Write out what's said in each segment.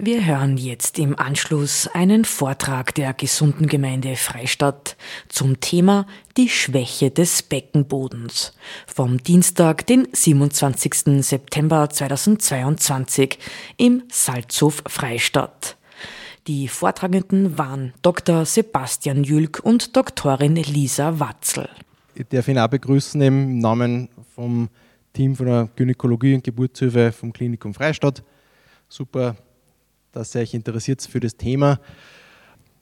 Wir hören jetzt im Anschluss einen Vortrag der gesunden Gemeinde Freistadt zum Thema die Schwäche des Beckenbodens vom Dienstag, den 27. September 2022 im Salzhof Freistadt. Die Vortragenden waren Dr. Sebastian Jülk und Doktorin Lisa Watzel. Ich darf ihn auch begrüßen im Namen vom Team von der Gynäkologie und Geburtshilfe vom Klinikum Freistadt. Super dass ihr euch interessiert für das Thema.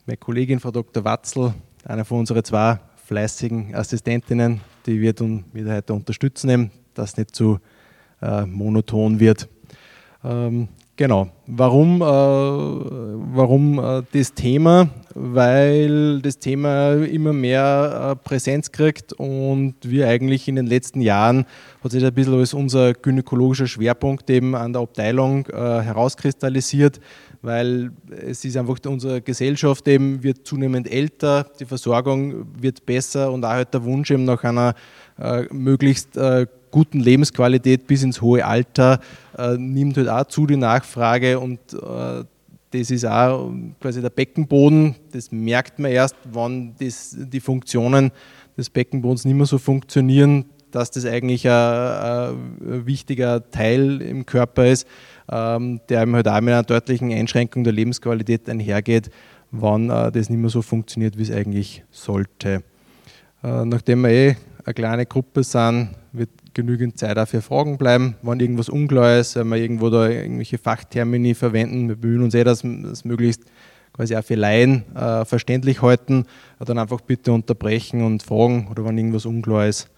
Meine Kollegin Frau Dr. Watzel, einer von unseren zwei fleißigen Assistentinnen, die wird uns wieder heute unterstützen, dass es nicht zu äh, monoton wird. Ähm, genau. Warum, äh, warum äh, das Thema? Weil das Thema immer mehr äh, Präsenz kriegt und wir eigentlich in den letzten Jahren hat sich ein bisschen als unser gynäkologischer Schwerpunkt eben an der Abteilung äh, herauskristallisiert weil es ist einfach unsere Gesellschaft eben wird zunehmend älter, die Versorgung wird besser und auch halt der Wunsch eben nach einer äh, möglichst äh, guten Lebensqualität bis ins hohe Alter äh, nimmt halt auch zu die Nachfrage und äh, das ist auch quasi der Beckenboden, das merkt man erst, wann das, die Funktionen des Beckenbodens nicht mehr so funktionieren, dass das eigentlich ein, ein wichtiger Teil im Körper ist ähm, der eben halt auch mit einer deutlichen Einschränkung der Lebensqualität einhergeht, wann äh, das nicht mehr so funktioniert, wie es eigentlich sollte. Äh, nachdem wir eh eine kleine Gruppe sind, wird genügend Zeit auch für Fragen bleiben. Wenn irgendwas unklar ist, wenn wir irgendwo da irgendwelche Fachtermini verwenden, wir bemühen uns eh, dass das möglichst quasi auch für Laien äh, verständlich halten, dann einfach bitte unterbrechen und fragen oder wenn irgendwas unklar ist.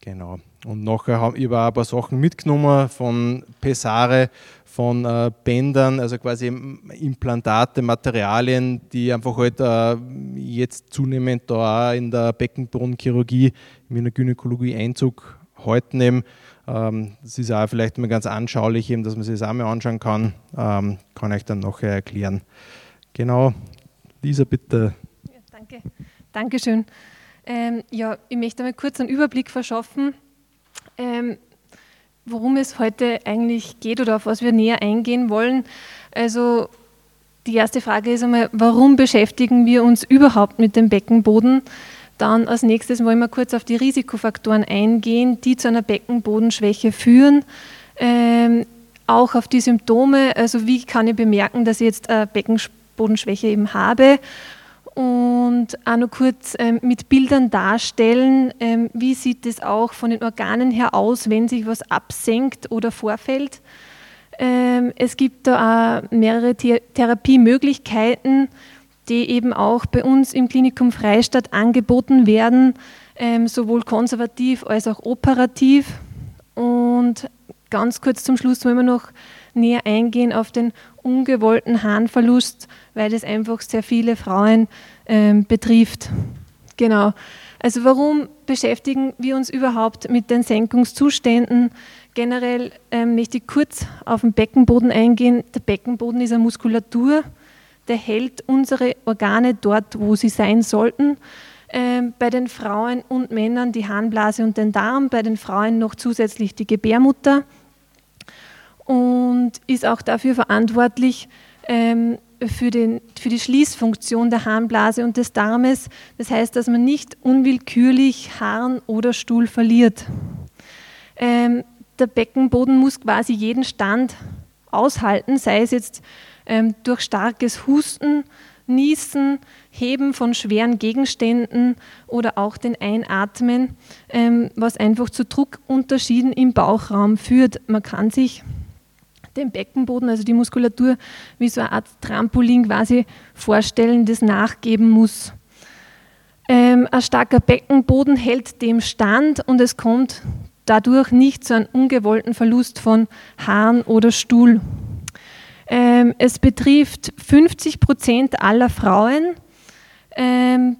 Genau. Und nachher habe ich auch ein paar Sachen mitgenommen von Pesare, von äh, Bändern, also quasi Implantate, Materialien, die einfach halt äh, jetzt zunehmend da auch in der Beckenbodenchirurgie, in der Gynäkologie Einzug eben. Ähm, das ist auch vielleicht mal ganz anschaulich, eben, dass man sich das auch mal anschauen kann. Ähm, kann ich dann nachher erklären. Genau, Lisa, bitte. Ja, danke. Dankeschön. Ähm, ja, ich möchte mal kurz einen Überblick verschaffen ähm, worum es heute eigentlich geht oder auf was wir näher eingehen wollen. Also die erste Frage ist einmal, warum beschäftigen wir uns überhaupt mit dem Beckenboden? Dann als nächstes wollen wir kurz auf die Risikofaktoren eingehen, die zu einer Beckenbodenschwäche führen. Ähm, auch auf die Symptome, also wie kann ich bemerken, dass ich jetzt eine Beckenbodenschwäche eben habe und auch noch kurz ähm, mit Bildern darstellen, ähm, wie sieht es auch von den Organen her aus, wenn sich was absenkt oder vorfällt. Ähm, es gibt da auch mehrere Th Therapiemöglichkeiten, die eben auch bei uns im Klinikum Freistadt angeboten werden, ähm, sowohl konservativ als auch operativ. Und ganz kurz zum Schluss wollen wir noch näher eingehen auf den ungewollten Harnverlust, weil das einfach sehr viele Frauen ähm, betrifft. Genau. Also warum beschäftigen wir uns überhaupt mit den Senkungszuständen? Generell ähm, möchte ich kurz auf den Beckenboden eingehen. Der Beckenboden ist eine Muskulatur, der hält unsere Organe dort, wo sie sein sollten. Ähm, bei den Frauen und Männern die Harnblase und den Darm, bei den Frauen noch zusätzlich die Gebärmutter und ist auch dafür verantwortlich ähm, für, den, für die Schließfunktion der Harnblase und des Darmes. Das heißt, dass man nicht unwillkürlich Harn oder Stuhl verliert. Ähm, der Beckenboden muss quasi jeden Stand aushalten, sei es jetzt durch starkes Husten, Niesen, Heben von schweren Gegenständen oder auch den Einatmen, ähm, was einfach zu Druckunterschieden im Bauchraum führt. Man kann sich den Beckenboden, also die Muskulatur, wie so eine Art Trampolin quasi vorstellen, das nachgeben muss. Ähm, ein starker Beckenboden hält dem stand und es kommt dadurch nicht zu einem ungewollten Verlust von Haaren oder Stuhl. Ähm, es betrifft 50 Prozent aller Frauen, ähm,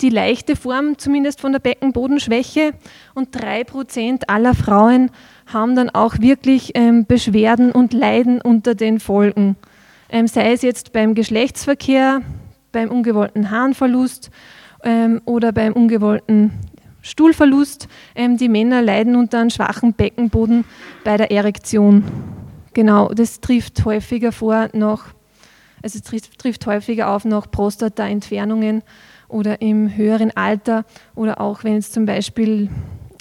die leichte Form zumindest von der Beckenbodenschwäche und 3 Prozent aller Frauen haben dann auch wirklich ähm, Beschwerden und Leiden unter den Folgen. Ähm, sei es jetzt beim Geschlechtsverkehr, beim ungewollten Harnverlust ähm, oder beim ungewollten Stuhlverlust. Ähm, die Männer leiden unter einem schwachen Beckenboden bei der Erektion. Genau, das trifft häufiger vor nach, also trifft, trifft häufiger auf nach Prostata-Entfernungen oder im höheren Alter oder auch wenn es zum Beispiel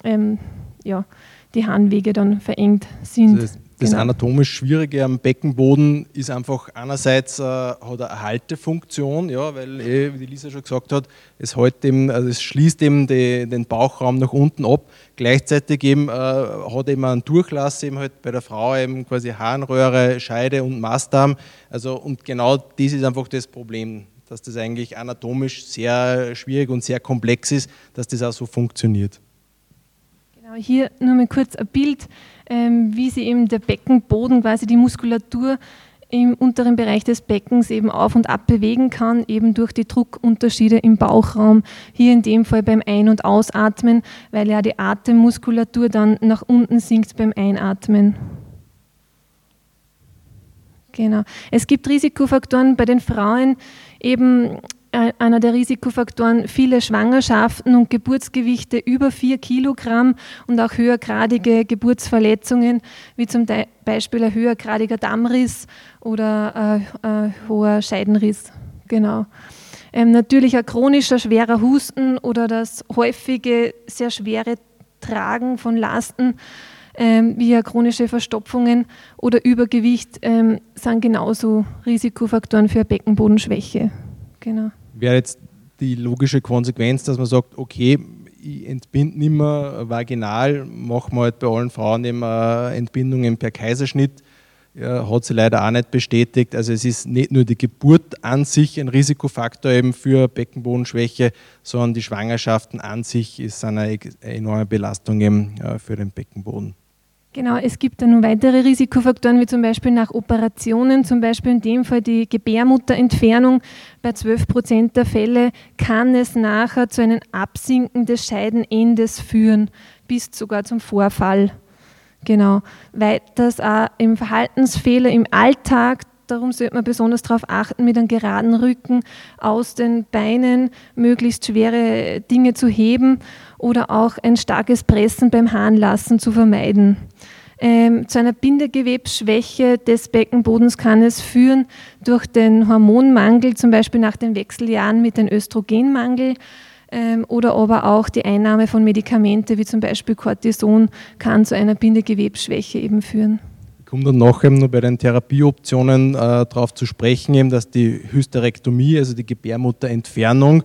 ähm, ja, die Harnwege dann verengt sind. Das, das genau. anatomisch Schwierige am Beckenboden ist einfach einerseits äh, hat eine Haltefunktion, ja, weil eh, wie die Lisa schon gesagt hat, es, halt eben, also es schließt eben die, den Bauchraum nach unten ab. Gleichzeitig eben, äh, hat eben einen Durchlass eben halt bei der Frau eben quasi Harnröhre, Scheide und Mastdarm. Also und genau das ist einfach das Problem dass das eigentlich anatomisch sehr schwierig und sehr komplex ist, dass das auch so funktioniert. Genau, hier nur mal kurz ein Bild, wie sie eben der Beckenboden, quasi die Muskulatur im unteren Bereich des Beckens eben auf und ab bewegen kann, eben durch die Druckunterschiede im Bauchraum. Hier in dem Fall beim Ein- und Ausatmen, weil ja die Atemmuskulatur dann nach unten sinkt beim Einatmen. Genau. Es gibt Risikofaktoren bei den Frauen, eben einer der Risikofaktoren viele Schwangerschaften und Geburtsgewichte über 4 Kilogramm und auch höhergradige Geburtsverletzungen, wie zum Beispiel ein höhergradiger Dammriss oder ein, äh, ein hoher Scheidenriss. Genau. Ähm, natürlich ein chronischer schwerer Husten oder das häufige, sehr schwere Tragen von Lasten ähm, wie chronische Verstopfungen oder Übergewicht ähm, sind genauso Risikofaktoren für Beckenbodenschwäche. Genau. Wäre jetzt die logische Konsequenz, dass man sagt, okay, ich entbinde nicht mehr vaginal, machen wir halt bei allen Frauen eben Entbindungen per Kaiserschnitt. Ja, hat sie leider auch nicht bestätigt. Also es ist nicht nur die Geburt an sich ein Risikofaktor eben für Beckenbodenschwäche, sondern die Schwangerschaften an sich ist eine enorme Belastung eben äh, für den Beckenboden. Genau, es gibt dann noch weitere Risikofaktoren, wie zum Beispiel nach Operationen, zum Beispiel in dem Fall die Gebärmutterentfernung. Bei 12 Prozent der Fälle kann es nachher zu einem Absinken des Scheidenendes führen, bis sogar zum Vorfall. Genau, weil das auch im Verhaltensfehler im Alltag Darum sollte man besonders darauf achten, mit einem geraden Rücken aus den Beinen möglichst schwere Dinge zu heben oder auch ein starkes Pressen beim Harnlassen zu vermeiden. Ähm, zu einer Bindegewebsschwäche des Beckenbodens kann es führen durch den Hormonmangel, zum Beispiel nach den Wechseljahren mit dem Östrogenmangel ähm, oder aber auch die Einnahme von Medikamenten wie zum Beispiel Cortison kann zu einer Bindegewebsschwäche eben führen komme dann noch bei den Therapieoptionen äh, darauf zu sprechen, eben, dass die Hysterektomie, also die Gebärmutterentfernung,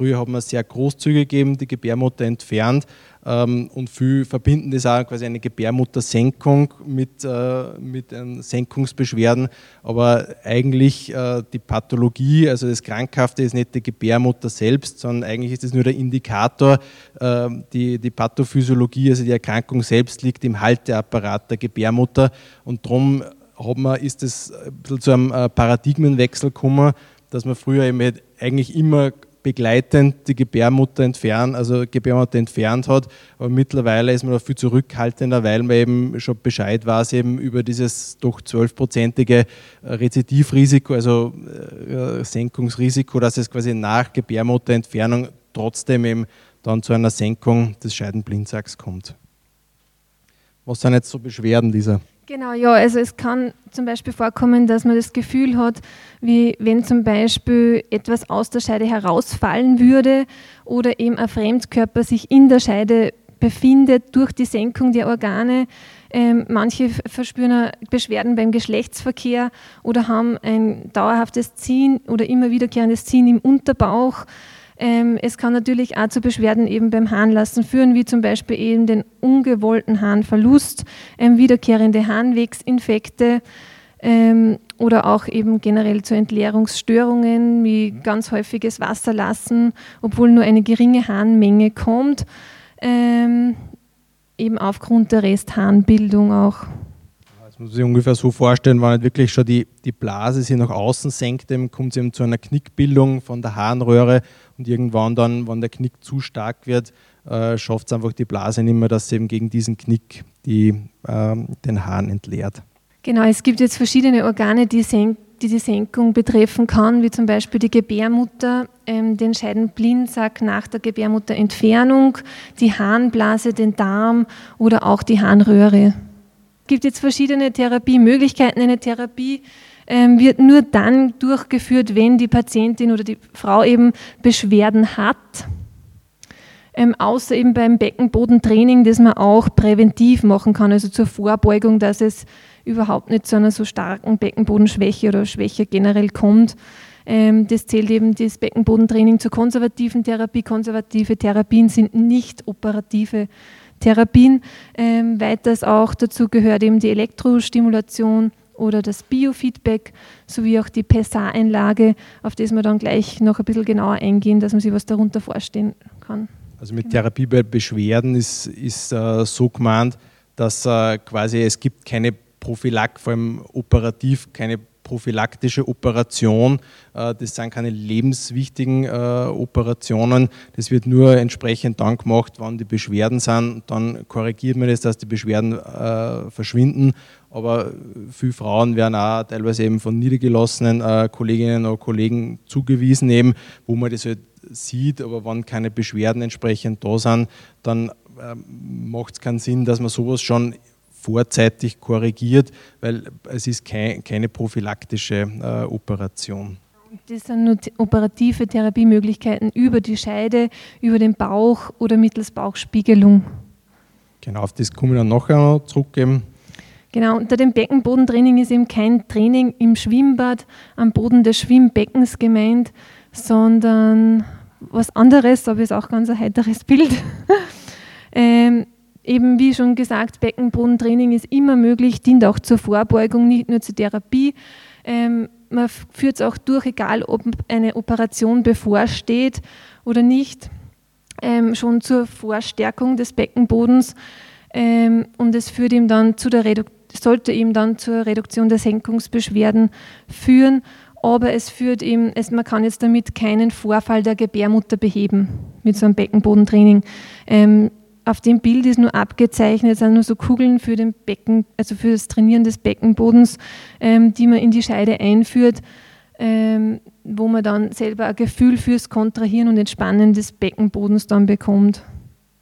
früher hat man sehr großzügig gegeben, die Gebärmutter entfernt, ähm, und viel verbinden das auch quasi eine Gebärmuttersenkung mit, äh, mit Senkungsbeschwerden. Aber eigentlich äh, die Pathologie, also das Krankhafte ist nicht die Gebärmutter selbst, sondern eigentlich ist es nur der Indikator. Äh, die, die Pathophysiologie, also die Erkrankung selbst liegt im Halteapparat der Gebärmutter und darum hat man, ist es zu einem Paradigmenwechsel gekommen, dass man früher eben eigentlich immer begleitend die Gebärmutter entfernt, also Gebärmutter entfernt hat. Aber mittlerweile ist man da viel zurückhaltender, weil man eben schon Bescheid weiß eben über dieses doch zwölfprozentige Rezidivrisiko, also äh, Senkungsrisiko, dass es quasi nach Gebärmutterentfernung trotzdem eben dann zu einer Senkung des Scheidenblindsacks kommt. Was sind jetzt so Beschwerden dieser? Genau, ja, also es kann zum Beispiel vorkommen, dass man das Gefühl hat, wie wenn zum Beispiel etwas aus der Scheide herausfallen würde oder eben ein Fremdkörper sich in der Scheide befindet durch die Senkung der Organe. Ähm, manche verspüren Beschwerden beim Geschlechtsverkehr oder haben ein dauerhaftes Ziehen oder immer wiederkehrendes Ziehen im Unterbauch. Ähm, es kann natürlich auch zu Beschwerden eben beim Harnlassen führen, wie zum Beispiel eben den ungewollten Harnverlust, ähm, wiederkehrende Harnwegsinfekte ähm, oder auch eben generell zu Entleerungsstörungen wie ganz häufiges Wasserlassen, obwohl nur eine geringe Harnmenge kommt, ähm, eben aufgrund der Restharnbildung auch. Muss man sich ungefähr so vorstellen, wenn nicht wirklich schon die, die Blase sich nach außen senkt, dann kommt es eben zu einer Knickbildung von der Harnröhre und irgendwann dann, wenn der Knick zu stark wird, äh, schafft es einfach die Blase nicht mehr, dass sie eben gegen diesen Knick die, äh, den Hahn entleert. Genau, es gibt jetzt verschiedene Organe, die, senk, die die Senkung betreffen kann, wie zum Beispiel die Gebärmutter, ähm, den Scheidenblindsack nach der Gebärmutterentfernung, die Harnblase, den Darm oder auch die Harnröhre. gibt jetzt verschiedene Therapiemöglichkeiten. Eine Therapie ähm, wird nur dann durchgeführt, wenn die Patientin oder die Frau eben Beschwerden hat. Ähm, außer eben beim Beckenbodentraining, das man auch präventiv machen kann, also zur Vorbeugung, dass es überhaupt nicht zu einer so starken Beckenbodenschwäche oder Schwäche generell kommt. Ähm, das zählt eben das Beckenbodentraining zur konservativen Therapie. Konservative Therapien sind nicht operative Therapien. Ähm, weiters auch dazu gehört eben die Elektrostimulation oder das Biofeedback sowie auch die PESA-Einlage, auf das wir dann gleich noch ein bisschen genauer eingehen, dass man sich was darunter vorstellen kann. Also mit Therapie bei Beschwerden ist, ist äh, so gemeint, dass äh, quasi es gibt keine Prophylax, vor allem operativ keine prophylaktische Operation. Äh, das sind keine lebenswichtigen äh, Operationen. Das wird nur entsprechend dann gemacht, wann die Beschwerden sind. Dann korrigiert man das, dass die Beschwerden äh, verschwinden. Aber viele Frauen werden auch teilweise eben von niedergelassenen Kolleginnen oder Kollegen zugewiesen, eben, wo man das halt sieht. Aber wenn keine Beschwerden entsprechend da sind, dann macht es keinen Sinn, dass man sowas schon vorzeitig korrigiert, weil es ist kein, keine prophylaktische äh, Operation. Das sind nur operative Therapiemöglichkeiten über die Scheide, über den Bauch oder mittels Bauchspiegelung. Genau, auf das kommen wir dann nachher noch zurückgeben. Genau, unter dem Beckenbodentraining ist eben kein Training im Schwimmbad am Boden des Schwimmbeckens gemeint, sondern was anderes, aber ist auch ganz ein heiteres Bild. ähm, eben wie schon gesagt, Beckenbodentraining ist immer möglich, dient auch zur Vorbeugung, nicht nur zur Therapie. Ähm, man führt es auch durch, egal ob eine Operation bevorsteht oder nicht, ähm, schon zur Vorstärkung des Beckenbodens. Ähm, und es führt ihm dann zu der sollte ihm dann zur Reduktion der Senkungsbeschwerden führen. Aber es führt ihm, es, man kann jetzt damit keinen Vorfall der Gebärmutter beheben mit so einem Beckenbodentraining. Ähm, auf dem Bild ist nur abgezeichnet, sind nur so Kugeln für den Becken, also für das Trainieren des Beckenbodens, ähm, die man in die Scheide einführt, ähm, wo man dann selber ein Gefühl fürs Kontrahieren und Entspannen des Beckenbodens dann bekommt.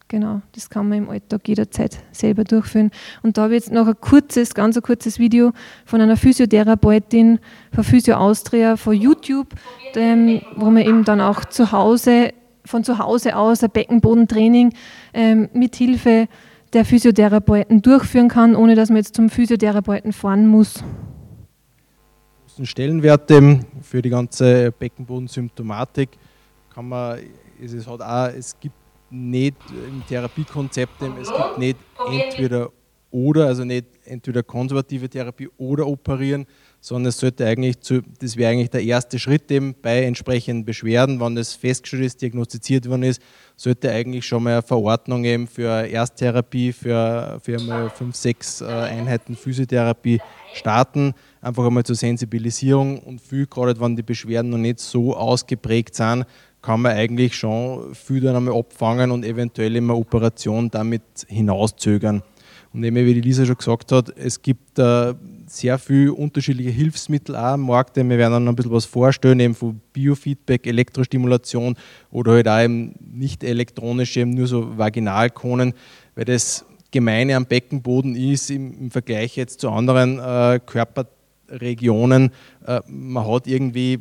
Genau, das kann man im Alltag jederzeit selber durchführen. Und da habe ich jetzt noch ein kurzes, ganz ein kurzes Video von einer Physiotherapeutin von Physio Austria von YouTube, ähm, wo man eben dann auch zu Hause von zu Hause aus ein Beckenbodentraining ähm, mit Hilfe der Physiotherapeuten durchführen kann, ohne dass man jetzt zum Physiotherapeuten fahren muss. Stellenwerte für die ganze Beckenbodensymptomatik kann man, es, ist halt auch, es gibt nicht im Therapiekonzept, es gibt nicht entweder oder, also nicht entweder konservative Therapie oder operieren, sondern es sollte eigentlich zu, das wäre eigentlich der erste Schritt eben bei entsprechenden Beschwerden, wenn das festgestellt ist, diagnostiziert worden ist, sollte eigentlich schon mal eine Verordnung eben für Ersttherapie, für, für einmal fünf, sechs äh, Einheiten Physiotherapie starten, einfach einmal zur Sensibilisierung und viel, gerade wenn die Beschwerden noch nicht so ausgeprägt sind, kann man eigentlich schon viel dann einmal abfangen und eventuell immer Operation damit hinauszögern. Und eben, wie die Lisa schon gesagt hat, es gibt äh, sehr viele unterschiedliche Hilfsmittel auch am Markt. Wir werden dann ein bisschen was vorstellen, eben von Biofeedback, Elektrostimulation oder halt auch eben nicht elektronische, eben nur so Vaginalkonen, weil das Gemeine am Beckenboden ist im, im Vergleich jetzt zu anderen äh, Körperregionen, äh, man hat irgendwie,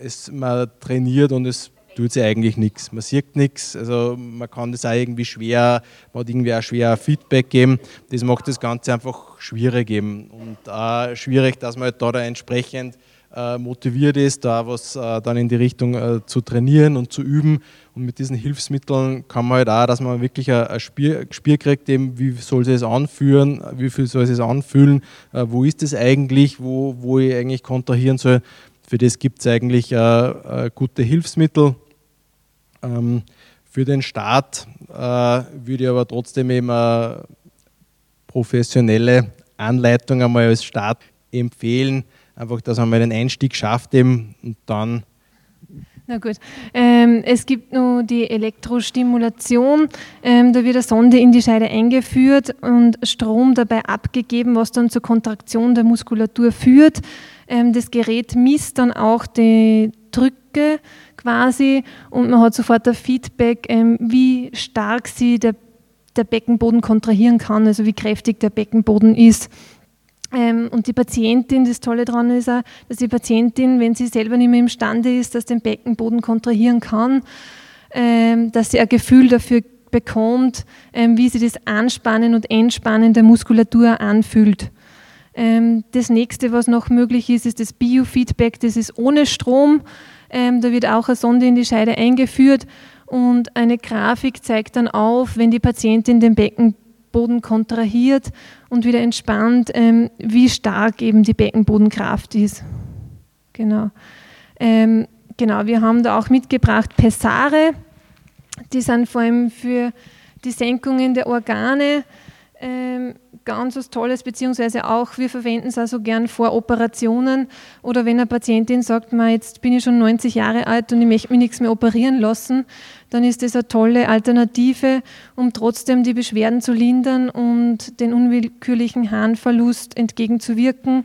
es, man trainiert und es tut sich eigentlich nichts. Man sieht nichts, also man kann das auch irgendwie schwer, man hat irgendwie auch schwer Feedback geben. Das macht das Ganze einfach schwierig eben und auch schwierig, dass man halt da, da entsprechend äh, motiviert ist, da was äh, dann in die Richtung äh, zu trainieren und zu üben. Und mit diesen Hilfsmitteln kann man halt auch, dass man wirklich ein, Spiel, Spiel kriegt, eben, wie soll es anführen, wie viel soll es anfühlen, wo ist es eigentlich, wo, wo ich eigentlich kontrahieren soll. Für das gibt es eigentlich gute Hilfsmittel ähm, für den Staat äh, würde ich aber trotzdem eben eine professionelle Anleitung einmal als Staat empfehlen, einfach, dass man mal den Einstieg schafft eben und dann na gut. Ähm, es gibt nur die Elektrostimulation. Ähm, da wird eine Sonde in die Scheide eingeführt und Strom dabei abgegeben, was dann zur Kontraktion der Muskulatur führt. Ähm, das Gerät misst dann auch die Drücke quasi und man hat sofort ein Feedback, ähm, wie stark sie der der Beckenboden kontrahieren kann, also wie kräftig der Beckenboden ist. Ähm, und die Patientin, das Tolle daran ist auch, dass die Patientin, wenn sie selber nicht mehr imstande ist, dass den Beckenboden kontrahieren kann, ähm, dass sie ein Gefühl dafür bekommt, wie sich das Anspannen und Entspannen der Muskulatur anfühlt. Ähm, das nächste, was noch möglich ist, ist das Biofeedback. Das ist ohne Strom. Ähm, da wird auch eine Sonde in die Scheide eingeführt und eine Grafik zeigt dann auf, wenn die Patientin den Beckenboden kontrahiert und wieder entspannt, ähm, wie stark eben die Beckenbodenkraft ist. Genau. Genau, wir haben da auch mitgebracht Pessare. Die sind vor allem für die Senkungen der Organe ganz was Tolles, beziehungsweise auch, wir verwenden es also gern vor Operationen oder wenn eine Patientin sagt, jetzt bin ich schon 90 Jahre alt und ich möchte mich nichts mehr operieren lassen, dann ist das eine tolle Alternative, um trotzdem die Beschwerden zu lindern und den unwillkürlichen Harnverlust entgegenzuwirken.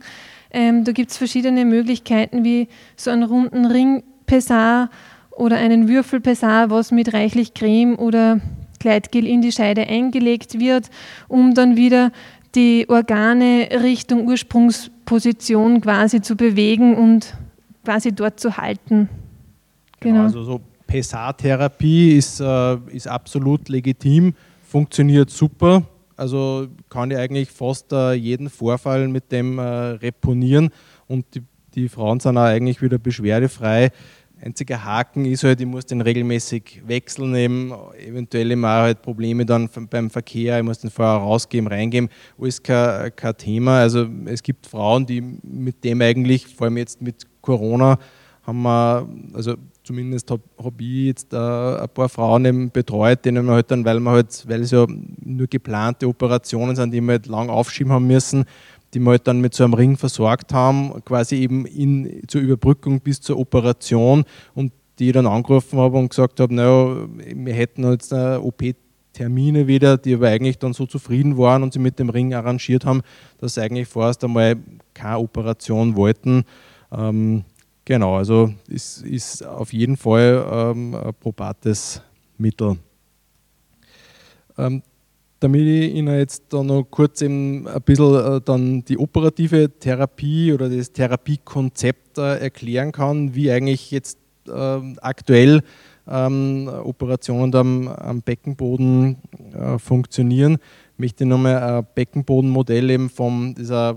Ähm, da gibt es verschiedene Möglichkeiten, wie so einen runden Ringpessar oder einen Würfelpessar, was mit reichlich Creme oder Gleitgel in die Scheide eingelegt wird, um dann wieder die Organe Richtung Ursprungsposition quasi zu bewegen und quasi dort zu halten. Genau, genau also so PSA-Therapie ist, äh, ist absolut legitim, funktioniert super. Also kann ich eigentlich fast äh, jeden Vorfall mit dem äh, reponieren und die, die Frauen sind auch eigentlich wieder beschwerdefrei. Einziger Haken ist halt, ich muss den regelmäßig wechseln, eben, eventuell immer halt Probleme dann beim Verkehr, ich muss den vorher rausgeben, reingeben, alles kein, kein Thema. Also es gibt Frauen, die mit dem eigentlich, vor allem jetzt mit Corona, haben wir, also zumindest habe hab ich jetzt äh, ein paar Frauen eben betreut, denen wir halt dann, weil wir halt, weil es ja nur geplante Operationen sind, die wir halt lang aufschieben haben müssen, die wir dann mit so einem Ring versorgt haben, quasi eben in, zur Überbrückung bis zur Operation und die dann angerufen habe und gesagt habe, naja, wir hätten jetzt eine OP-Termine wieder, die aber eigentlich dann so zufrieden waren und sie mit dem Ring arrangiert haben, dass sie eigentlich vorerst einmal keine Operation wollten. Ähm, genau, also es ist auf jeden Fall ähm, ein probates Mittel. Ähm, damit ich Ihnen jetzt da noch kurz eben ein bisschen äh, dann die operative Therapie oder das Therapiekonzept äh, erklären kann, wie eigentlich jetzt äh, aktuell ähm, Operationen am, Beckenboden äh, funktionieren, möchte ich nochmal ein Beckenbodenmodell eben von dieser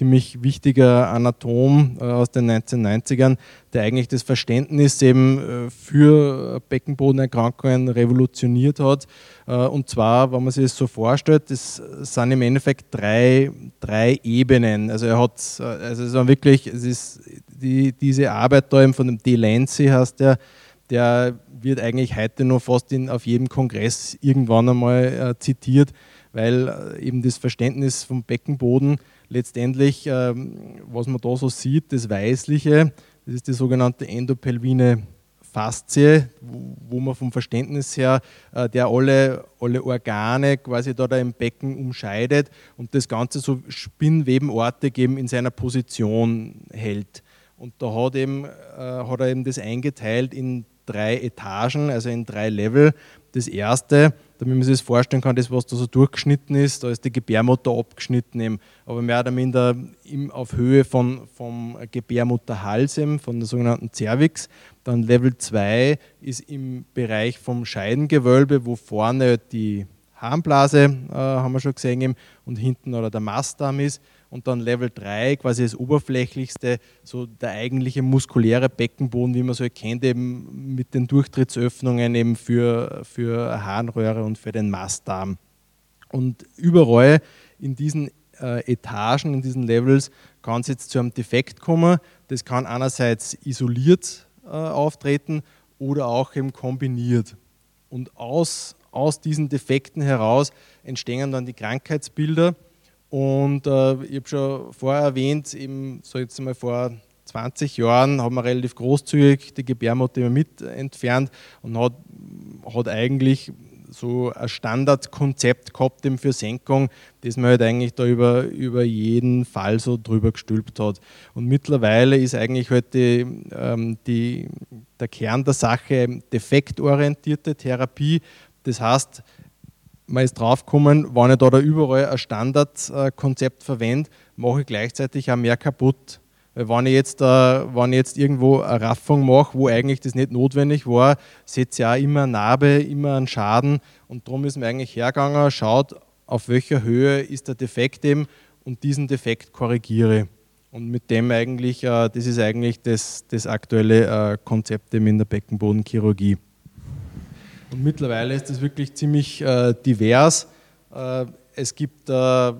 ziemlich wichtiger Anatom äh, aus den 1990ern, der eigentlich das Verständnis eben äh, für Beckenbodenerkrankungen revolutioniert hat. Äh, und zwar, wenn man sich das so vorstellt, das sind im Endeffekt drei, drei Ebenen. Also er hat, also es ist wirklich, es ist die, diese Arbeit da eben von dem Delancey heißt der, der wird eigentlich heute noch fast in, auf jedem Kongress irgendwann einmal äh, zitiert, weil eben das Verständnis vom Beckenboden letztendlich, ähm, was man da so sieht, das Weißliche, das ist die sogenannte endopelvine Faszie, wo man vom Verständnis her, äh, der alle, alle Organe quasi da, da im Becken umscheidet und das Ganze so spinnwebenartig eben in seiner Position hält. Und da hat, eben, äh, hat er eben das eingeteilt in drei Etagen, also in drei Level. Das erste, damit man sich das vorstellen kann, das, was da so durchgeschnitten ist, da ist die Gebärmutter abgeschnitten, eben, aber mehr oder minder auf Höhe von, vom Gebärmutterhals, eben, von der sogenannten Cervix. Dann Level 2 ist im Bereich vom Scheidengewölbe, wo vorne die Harnblase, äh, haben wir schon gesehen, eben, und hinten oder der Mastdarm ist und dann Level 3, quasi das oberflächlichste, so der eigentliche muskuläre Beckenboden, wie man so kennt, eben mit den Durchtrittsöffnungen eben für, für Harnröhre und für den Mastdarm. Und überall in diesen äh, Etagen, in diesen Levels, kann es jetzt zu einem Defekt kommen. Das kann einerseits isoliert äh, auftreten oder auch eben kombiniert. Und aus, aus diesen Defekten heraus entstehen dann die Krankheitsbilder und äh, ich habe schon vorher erwähnt, eben so jetzt mal vor 20 Jahren haben wir relativ großzügig die Gebärmutter mit entfernt und hat, hat eigentlich so ein Standardkonzept gehabt eben für Senkung, das man halt eigentlich da über, über jeden Fall so drüber gestülpt hat. Und mittlerweile ist eigentlich halt die, ähm, die, der Kern der Sache defektorientierte Therapie. Das heißt, man ist draufgekommen, wenn ich da, überall ein Standardkonzept verwende, mache ich gleichzeitig auch mehr kaputt. Weil wenn ich jetzt, äh, wenn ich jetzt irgendwo eine Raffung mache, wo eigentlich das nicht notwendig war, setze ich auch immer eine Narbe, immer einen Schaden. Und darum ist mir eigentlich hergegangen, schaut, auf welcher Höhe ist der Defekt eben und diesen Defekt korrigiere. Und mit dem eigentlich, äh, das ist eigentlich das, das aktuelle äh, Konzept in der Beckenbodenchirurgie. Und mittlerweile ist das wirklich ziemlich äh, divers. Äh, es gibt äh,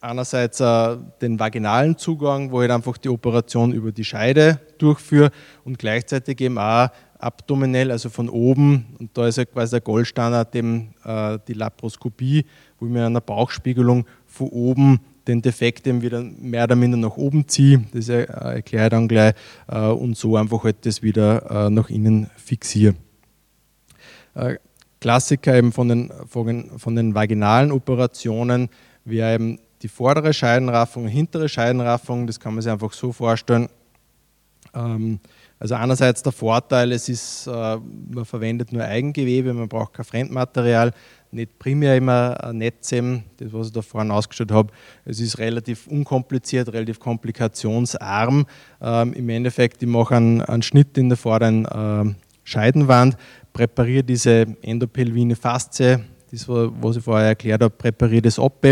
einerseits äh, den vaginalen Zugang, wo ich einfach die Operation über die Scheide durchführe und gleichzeitig eben auch abdominell, also von oben. Und da ist ja quasi der Goldstandard eben äh, die Laparoskopie, wo ich mir an der Bauchspiegelung von oben den Defekt eben wieder mehr oder minder nach oben ziehe. Das äh, erkläre ich dann gleich und so einfach halt das wieder nach innen fixiere. Äh, Klassiker eben von den, von den vaginalen Operationen wäre eben die vordere Scheidenraffung, hintere Scheidenraffung, das kann man sich einfach so vorstellen. Ähm, also einerseits der Vorteil, es ist, äh, man verwendet nur Eigengewebe, man braucht kein Fremdmaterial, nicht primär immer ein Netz eben, das was ich da vorhin ausgestellt habe. Es ist relativ unkompliziert, relativ komplikationsarm. Ähm, Im Endeffekt, ich mache einen, einen Schnitt in der vorderen äh, Scheidenwand, präpariere diese endopelvine Faszie, das, was ich vorher erklärt habe, präpariere das ab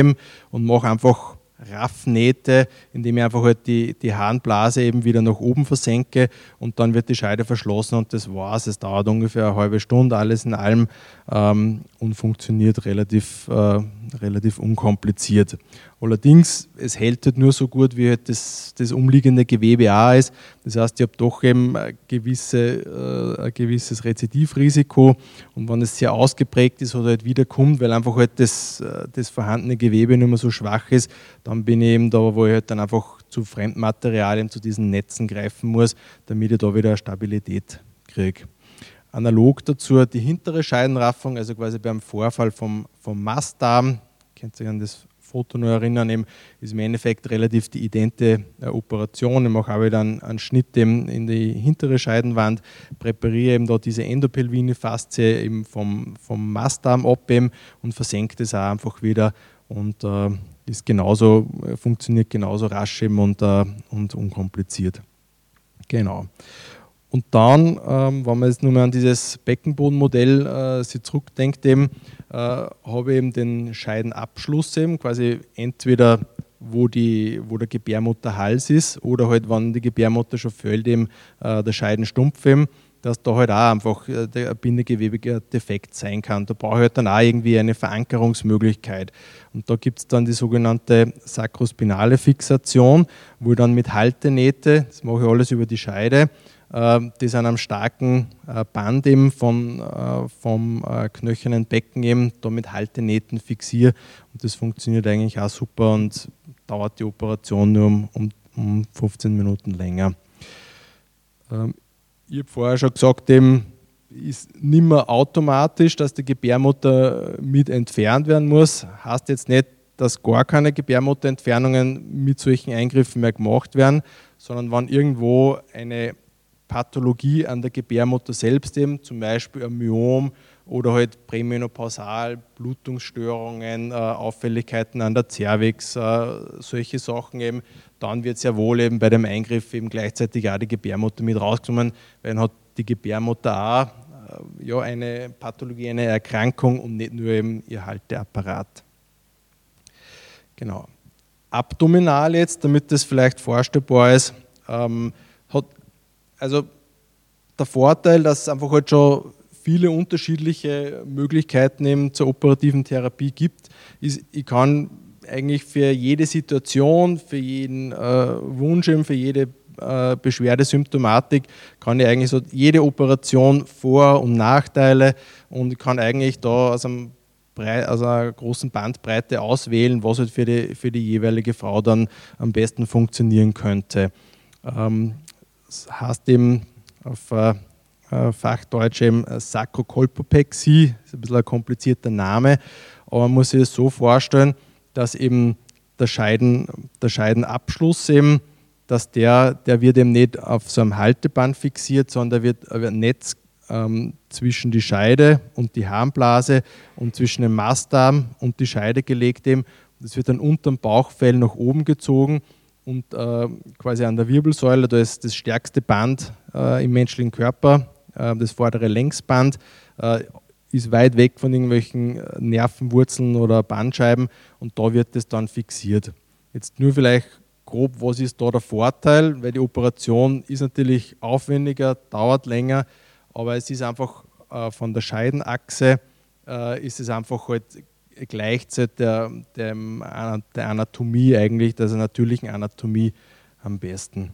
und mache einfach Raffnähte, indem ich einfach halt die, die Harnblase eben wieder nach oben versenke und dann wird die Scheide verschlossen und das war's. Es dauert ungefähr eine halbe Stunde, alles in allem ähm, und funktioniert relativ, äh, relativ unkompliziert. Allerdings, es hält halt nur so gut, wie halt das, das umliegende Gewebe auch ist. Das heißt, ich habe doch eben ein, gewisse, äh, ein gewisses Rezidivrisiko und wenn es sehr ausgeprägt ist oder halt wiederkommt, weil einfach halt das, äh, das vorhandene Gewebe nicht mehr so schwach ist, dann bin ich eben da, wo ich halt dann einfach zu Fremdmaterialien, zu diesen Netzen greifen muss, damit ich da wieder Stabilität kriege. Analog dazu die hintere Scheidenraffung, also quasi beim Vorfall vom, vom Mastdarm, kennt sich an das Foto noch erinnern, eben, ist im Endeffekt relativ die idente äh, Operation. Ich mache auch wieder einen, einen Schnitt in die hintere Scheidenwand, präpariere eben da diese endopelvine Faszie eben vom, vom Mastdarm ab und versenke das auch einfach wieder und äh, ist genauso, funktioniert genauso rasch eben und, äh, und unkompliziert. Genau. Und dann, ähm, wenn man jetzt nur mal an dieses Beckenbodenmodell äh, sich zurückdenkt, äh, habe ich eben den Scheidenabschluss eben, quasi entweder wo, die, wo der Gebärmutterhals ist oder halt, wenn die Gebärmutter schon fällt, eben äh, der Scheidenstumpf eben, dass da halt auch einfach äh, der bindegewebiger Defekt sein kann. Da brauche ich halt dann auch irgendwie eine Verankerungsmöglichkeit. Und da gibt es dann die sogenannte sakrospinale Fixation, wo ich dann mit Haltenähte, das mache ich alles über die Scheide, die sind am starken äh, Band eben von, äh, vom äh, knöchernen Becken eben da mit Haltenähten fixiere und das funktioniert eigentlich auch super und dauert die Operation nur um, um, um 15 Minuten länger. Ähm, ich habe vorher schon gesagt, eben ist nicht mehr automatisch, dass die Gebärmutter mit entfernt werden muss. Heißt jetzt nicht, dass gar keine Gebärmutterentfernungen mit solchen Eingriffen mehr gemacht werden, sondern wenn irgendwo eine Pathologie an der Gebärmutter selbst eben, zum Beispiel ein Myom oder halt prämenopausal, Blutungsstörungen, äh, Auffälligkeiten an der Cervix, äh, solche Sachen eben, dann wird sehr wohl eben bei dem Eingriff eben gleichzeitig auch die Gebärmutter mit rausgenommen, weil dann hat die Gebärmutter auch äh, ja, eine Pathologie, eine Erkrankung und nicht nur eben ihr Halteapparat. Genau. Abdominal jetzt, damit das vielleicht vorstellbar ist, ähm, hat also der Vorteil, dass es einfach halt schon viele unterschiedliche Möglichkeiten eben zur operativen Therapie gibt, ist, ich kann eigentlich für jede Situation, für jeden äh, Wunsch, für jede äh, Beschwerde, Symptomatik, kann ich eigentlich so jede Operation Vor- und Nachteile und kann eigentlich da aus, einem aus einer großen Bandbreite auswählen, was halt für die, für die jeweilige Frau dann am besten funktionieren könnte. Ähm, das heißt eben auf äh, äh Fachdeutsch eben Sakrokolpopexie, ist ein bisschen ein komplizierter Name, aber man muss sich das so vorstellen, dass eben der, Scheiden, der Scheidenabschluss eben, dass der, der wird eben nicht auf so einem Halteband fixiert, sondern der wird ein Netz ähm, zwischen die Scheide und die Harnblase und zwischen dem Mastdarm und die Scheide gelegt eben. Das wird dann unter dem Bauchfell nach oben gezogen und äh, quasi an der Wirbelsäule, da ist das stärkste Band äh, im menschlichen Körper, äh, das vordere Längsband, äh, ist weit weg von irgendwelchen äh, Nervenwurzeln oder Bandscheiben und da wird das dann fixiert. Jetzt nur vielleicht grob, was ist da der Vorteil, weil die Operation ist natürlich aufwendiger, dauert länger, aber es ist einfach äh, von der Scheidenachse ist es einfach halt gleichzeitig der, der, der Anatomie eigentlich, der natürlichen Anatomie am besten.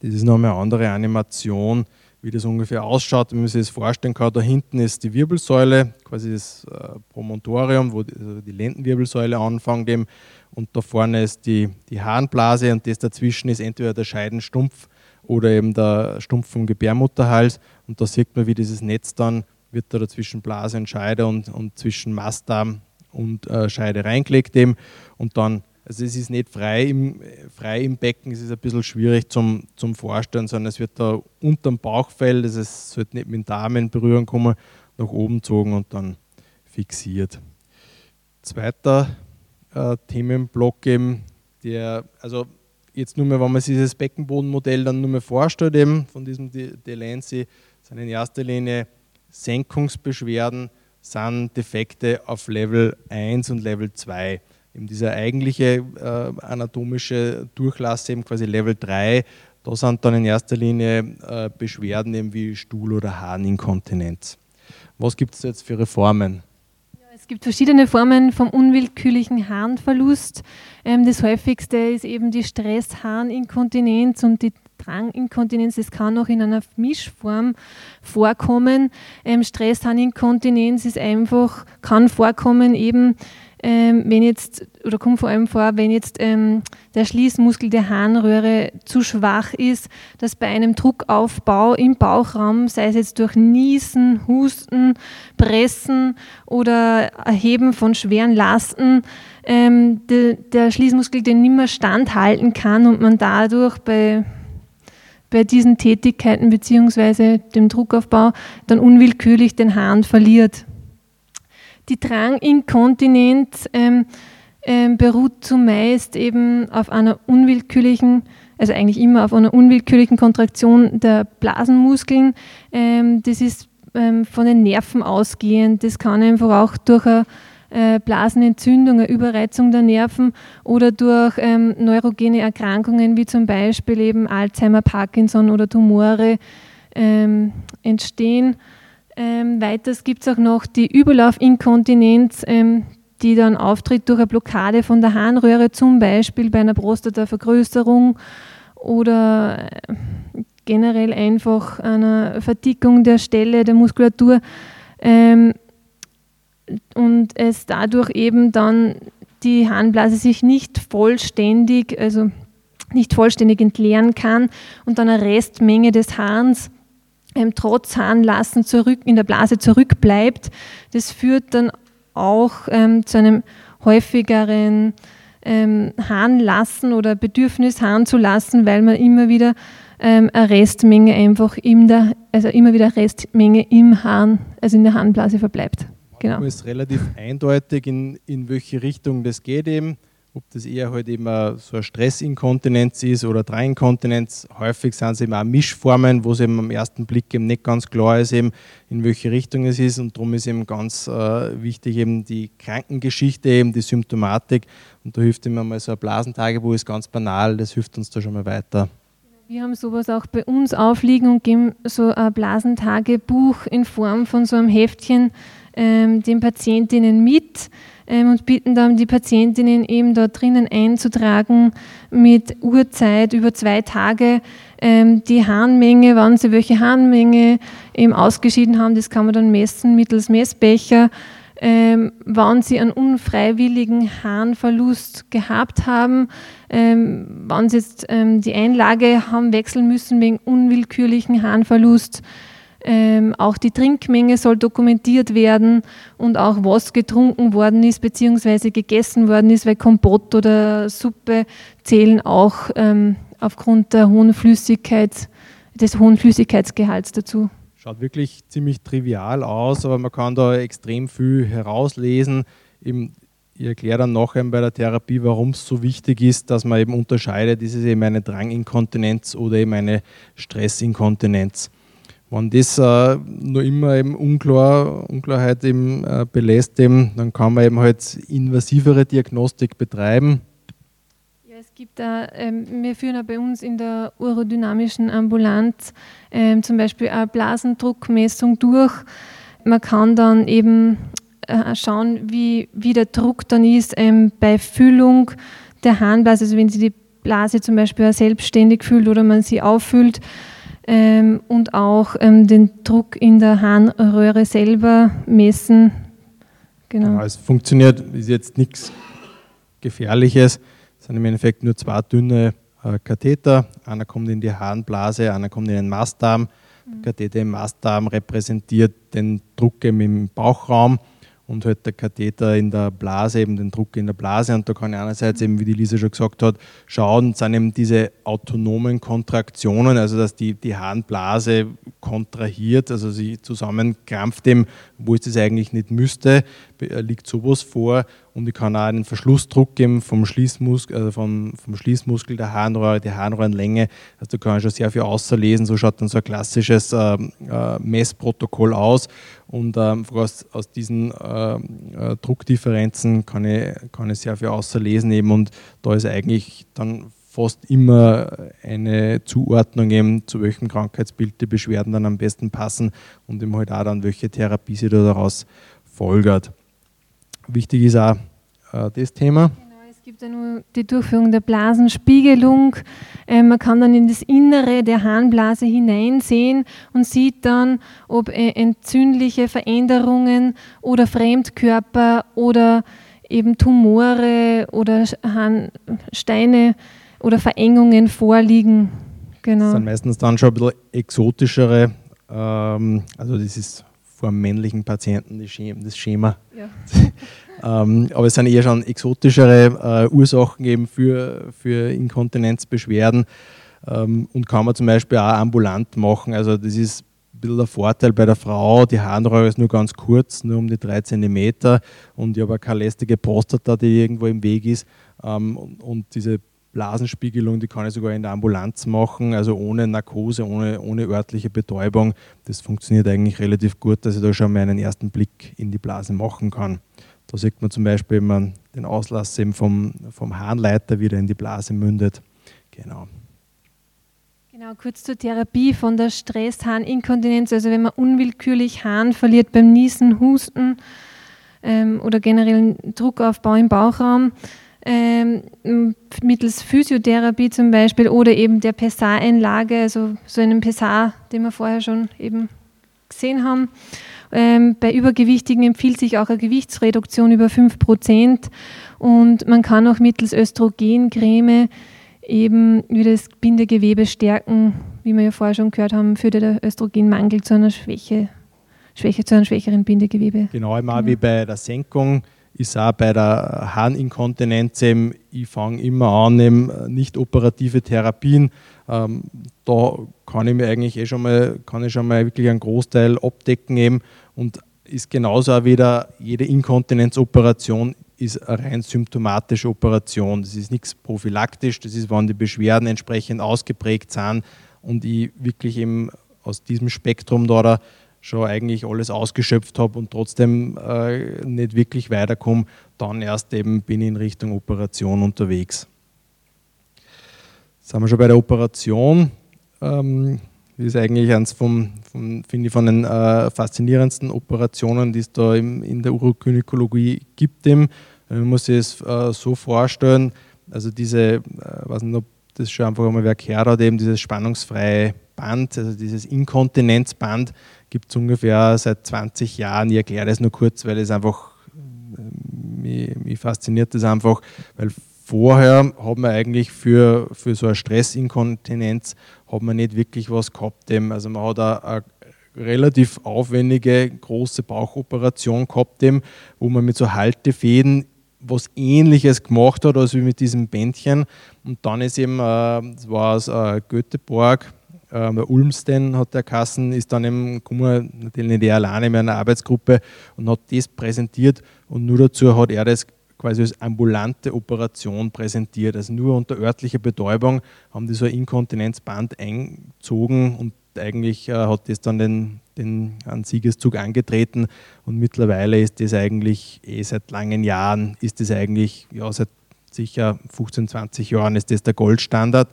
Das ist nochmal eine andere Animation, wie das ungefähr ausschaut. Wenn man sich das vorstellen kann, da hinten ist die Wirbelsäule, quasi das äh, Promontorium, wo die, also die Lendenwirbelsäule anfängt eben, und da vorne ist die, die Harnblase und das dazwischen ist entweder der Scheidenstumpf oder eben der Stumpf vom Gebärmutterhals und da sieht man, wie dieses Netz dann wird da zwischen Blase und Scheide und, und zwischen Mastdarm und äh, Scheide reingelegt eben und dann, also es ist nicht frei im, frei im Becken, es ist ein bisschen schwierig zum, zum Vorstellen, sondern es wird da unterm Bauchfell, das es sollte nicht mit dem Darm in Berührung kommen, nach oben gezogen und dann fixiert. Zweiter äh, Themenblock eben, der, also jetzt nur mehr, wenn man sich dieses Beckenbodenmodell dann nur mehr vorstellt, eben von diesem Delancey, sind in erster Linie Senkungsbeschwerden, sind Defekte auf Level 1 und Level 2. Eben dieser eigentliche äh, anatomische Durchlass, eben quasi Level 3, da sind dann in erster Linie äh, Beschwerden eben wie Stuhl- oder Harninkontinenz. Was gibt es jetzt für Reformen? Es gibt verschiedene Formen vom unwillkürlichen Harnverlust. Ähm, das häufigste ist eben die Stressharninkontinenz und die Dranginkontinenz, das kann auch in einer Mischform vorkommen. Ähm, Stressharninkontinenz ist einfach, kann vorkommen eben, ähm, wenn jetzt, oder kommt vor allem vor, wenn jetzt ähm, der Schließmuskel der Harnröhre zu schwach ist, dass bei einem Druckaufbau im Bauchraum, sei es jetzt durch Niesen, Husten, Pressen oder Erheben von schweren Lasten, ähm, de, der Schließmuskel den nicht mehr standhalten kann und man dadurch bei bei diesen Tätigkeiten bzw. dem Druckaufbau dann unwillkürlich den Hahn verliert. Die Dranginkontinenz ähm, ähm, beruht zumeist eben auf einer unwillkürlichen, also eigentlich immer auf einer unwillkürlichen Kontraktion der Blasenmuskeln. Ähm, das ist ähm, von den Nerven ausgehend. Das kann einfach auch durch eine äh, Blasenentzündung, eine Überreizung der Nerven oder durch ähm, neurogene Erkrankungen wie zum Beispiel eben Alzheimer, Parkinson oder Tumore ähm, entstehen. Ähm, weiters gibt es auch noch die Überlaufinkontinenz, ähm, die dann auftritt durch eine Blockade von der Harnröhre, zum Beispiel bei einer Prostatavergrößerung oder äh, generell einfach einer Verdickung der Stelle der Muskulatur. Ähm, und es dadurch eben dann die Harnblase sich nicht vollständig, also nicht vollständig entleeren kann und dann eine Restmenge des Harns ähm, trotz Harnlassen zurück in der Blase zurückbleibt. Das führt dann auch ähm, zu einem häufigeren ähm, Harnlassen oder Bedürfnis Harn zu lassen, weil man immer wieder ähm, eine Restmenge einfach in der, also immer wieder Restmenge im Harn, also in der Harnblase verbleibt. Genau. Man ist relativ eindeutig, in, in welche Richtung das geht eben. Ob das eher halt eben so eine Stressinkontinenz ist oder Dreiinkontinenz. Häufig sind es eben auch Mischformen, wo es eben am ersten Blick eben nicht ganz klar ist, eben, in welche Richtung es ist. Und darum ist eben ganz äh, wichtig eben die Krankengeschichte, eben die Symptomatik. Und da hilft immer mal so ein Blasentagebuch, ist ganz banal, das hilft uns da schon mal weiter. Wir haben sowas auch bei uns aufliegen und geben so ein Blasentagebuch in Form von so einem Heftchen ähm, den Patientinnen mit ähm, und bitten dann die Patientinnen eben da drinnen einzutragen mit Uhrzeit über zwei Tage ähm, die Harnmenge, wann sie welche Harnmenge eben ausgeschieden haben, das kann man dann messen mittels Messbecher. Ähm, wann sie einen unfreiwilligen Harnverlust gehabt haben, ähm, wann sie jetzt ähm, die Einlage haben wechseln müssen wegen unwillkürlichen Harnverlust, ähm, auch die Trinkmenge soll dokumentiert werden und auch was getrunken worden ist bzw. gegessen worden ist, weil Kompott oder Suppe zählen auch ähm, aufgrund der hohen Flüssigkeit, des hohen Flüssigkeitsgehalts dazu. Schaut wirklich ziemlich trivial aus, aber man kann da extrem viel herauslesen. Eben, ich erkläre dann nachher bei der Therapie, warum es so wichtig ist, dass man eben unterscheidet, ist es eben eine Dranginkontinenz oder eben eine Stressinkontinenz. Wenn das äh, nur immer eben unklar, Unklarheit eben, äh, belässt, eben, dann kann man eben halt invasivere Diagnostik betreiben es gibt da, ähm, wir führen auch bei uns in der urodynamischen Ambulanz ähm, zum Beispiel eine Blasendruckmessung durch. Man kann dann eben äh, schauen, wie, wie der Druck dann ist ähm, bei Füllung der Harnblase, also wenn sie die Blase zum Beispiel selbstständig fühlt oder man sie auffüllt ähm, und auch ähm, den Druck in der Harnröhre selber messen. Genau. Ja, es funktioniert, ist jetzt nichts Gefährliches. Es sind im Endeffekt nur zwei dünne äh, Katheter. Einer kommt in die Harnblase, einer kommt in den Mastdarm. Der mhm. Katheter im Mastdarm repräsentiert den Druck im Bauchraum und halt der Katheter in der Blase, eben den Druck in der Blase. Und da kann ich einerseits eben, wie die Lisa schon gesagt hat, schauen, sind eben diese autonomen Kontraktionen, also dass die, die Harnblase kontrahiert, also sie zusammenkrampft, eben, wo es das eigentlich nicht müsste, liegt sowas vor und ich kann auch einen Verschlussdruck geben vom Schließmuskel, also vom, vom Schließmuskel der Harnröhre, die Harnröhrenlänge. Also da kann ich schon sehr viel außerlesen. So schaut dann so ein klassisches äh, äh, Messprotokoll aus. Und ähm, aus, aus diesen äh, äh, Druckdifferenzen kann ich, kann ich sehr viel außerlesen eben. Und da ist eigentlich dann fast immer eine Zuordnung eben, zu welchem Krankheitsbild die Beschwerden dann am besten passen und eben halt auch dann, welche Therapie sie da daraus folgert. Wichtig ist auch äh, das Thema. Genau, es gibt ja nur die Durchführung der Blasenspiegelung. Äh, man kann dann in das Innere der Harnblase hineinsehen und sieht dann, ob äh, entzündliche Veränderungen oder Fremdkörper oder eben Tumore oder Steine oder Verengungen vorliegen. Genau. Das sind meistens dann schon ein bisschen exotischere, ähm, also das ist vor männlichen Patienten das Schema. Ja. ähm, aber es sind eher schon exotischere äh, Ursachen eben für, für Inkontinenzbeschwerden ähm, und kann man zum Beispiel auch ambulant machen. Also das ist ein bisschen der Vorteil bei der Frau, die Harnröhre ist nur ganz kurz, nur um die drei Zentimeter und ich habe keine lästige Prostata, die irgendwo im Weg ist ähm, und, und diese Blasenspiegelung, die kann ich sogar in der Ambulanz machen, also ohne Narkose, ohne, ohne örtliche Betäubung. Das funktioniert eigentlich relativ gut, dass ich da schon mal einen ersten Blick in die Blase machen kann. Da sieht man zum Beispiel, wenn man den Auslass eben vom, vom Harnleiter wieder in die Blase mündet. Genau. Genau, kurz zur Therapie von der Stressharninkontinenz. Also wenn man unwillkürlich Harn verliert beim Niesen, Husten ähm, oder generell Druckaufbau im Bauchraum, ähm, mittels Physiotherapie zum Beispiel oder eben der PSA-Einlage, also so einem PSA, den wir vorher schon eben gesehen haben. Ähm, bei Übergewichtigen empfiehlt sich auch eine Gewichtsreduktion über 5% und man kann auch mittels Östrogencreme eben wieder das Bindegewebe stärken, wie wir ja vorher schon gehört haben, führt der Östrogenmangel zu einer Schwäche, Schwäche zu einem schwächeren Bindegewebe. Genau, immer genau. wie bei der Senkung ist auch bei der Harninkontinenz eben, ich fange immer an, eben nicht operative Therapien. Ähm, da kann ich mir eigentlich eh schon mal, kann ich schon mal wirklich einen Großteil abdecken eben und ist genauso auch wieder jede Inkontinenzoperation ist eine rein symptomatische Operation. Das ist nichts prophylaktisch, das ist, wenn die Beschwerden entsprechend ausgeprägt sind und ich wirklich eben aus diesem Spektrum da schon eigentlich alles ausgeschöpft habe und trotzdem äh, nicht wirklich weiterkomme, dann erst eben bin ich in Richtung Operation unterwegs. Jetzt sind wir schon bei der Operation. Ähm, das ist eigentlich eines vom, vom finde ich, von den äh, faszinierendsten Operationen, die es da im, in der Urogynäkologie gibt. Dem. Man muss sich es äh, so vorstellen, also diese, äh, weiß nicht, ob das schon einfach einmal wer gehört hat, eben dieses spannungsfreie Band, also dieses Inkontinenzband, gibt es ungefähr seit 20 Jahren. Ich erkläre das nur kurz, weil es einfach, mich, mich fasziniert das einfach, weil vorher hat man eigentlich für, für so eine Stressinkontinenz hat man nicht wirklich was gehabt. Also man hat eine, relativ aufwendige große Bauchoperation gehabt, wo man mit so Haltefäden was ähnliches gemacht hat, als wie mit diesem Bändchen. Und dann ist eben, äh, war aus äh, Göteborg, äh, bei Ulmsten hat der Kassen, ist dann eben gekommen, natürlich nicht er alleine in einer Arbeitsgruppe und hat das präsentiert. Und nur dazu hat er das quasi als ambulante Operation präsentiert. Also nur unter örtlicher Betäubung haben die so ein Inkontinenzband eingezogen und eigentlich äh, hat das dann den, den einen Siegeszug angetreten. Und mittlerweile ist das eigentlich eh seit langen Jahren, ist das eigentlich, ja, seit sicher 15, 20 Jahren ist das der Goldstandard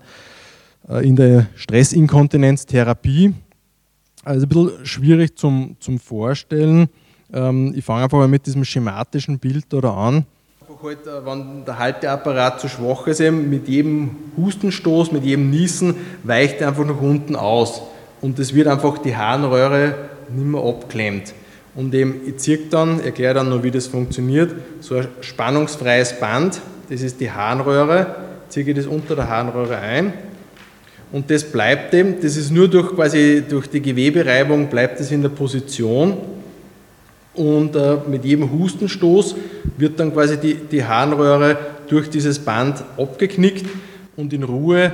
in der Stressinkontinenztherapie. Also ein bisschen schwierig zum, zum Vorstellen. Ähm, ich fange einfach mal mit diesem schematischen Bild oder an. Halt, äh, wenn der Halteapparat zu schwach ist, eben mit jedem Hustenstoß, mit jedem Niesen weicht er einfach nach unten aus. Und es wird einfach die Harnröhre nicht mehr abklemmt. Und eben, ich ziehe dann, erkläre dann noch, wie das funktioniert, so ein spannungsfreies Band, das ist die Harnröhre, ziehe ich das unter der Harnröhre ein und das bleibt eben, das ist nur durch, quasi durch die Gewebereibung bleibt es in der Position und äh, mit jedem Hustenstoß wird dann quasi die, die Harnröhre durch dieses Band abgeknickt und in Ruhe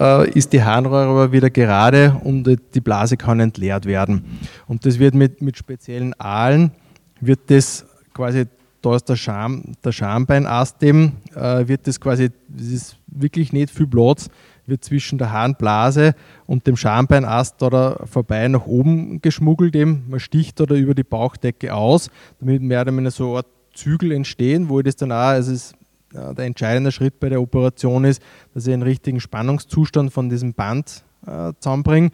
äh, ist die Harnröhre aber wieder gerade und die Blase kann entleert werden. Und das wird mit, mit speziellen Aalen, wird das quasi da ist der, Scham, der Schambeinast eben, äh, wird das quasi, das ist wirklich nicht viel Platz, wird zwischen der Harnblase und dem Schambeinast oder vorbei nach oben geschmuggelt eben. Man sticht oder über die Bauchdecke aus, damit mehr oder weniger so eine Art Zügel entstehen, wo ich das dann auch, also ist, äh, der entscheidende Schritt bei der Operation ist, dass ich einen richtigen Spannungszustand von diesem Band äh, zusammenbringe.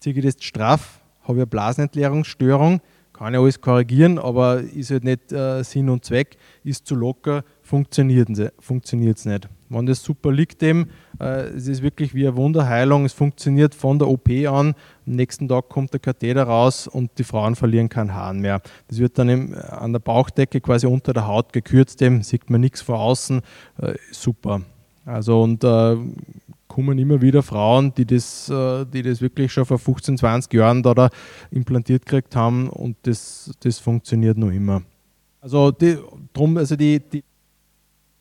Ziehe ich das straff, habe ich eine Blasenentleerungsstörung, kann ich alles korrigieren, aber ist halt nicht äh, Sinn und Zweck, ist zu locker, funktioniert es nicht. Wenn das super liegt, eben, äh, es ist wirklich wie eine Wunderheilung, es funktioniert von der OP an, am nächsten Tag kommt der Katheter raus und die Frauen verlieren keinen Hahn mehr. Das wird dann eben an der Bauchdecke quasi unter der Haut gekürzt, eben, sieht man nichts von außen, äh, super. Also und äh, kommen immer wieder Frauen, die das, äh, die das wirklich schon vor 15, 20 Jahren da, da implantiert gekriegt haben und das, das funktioniert noch immer. Also die, drum, also die, die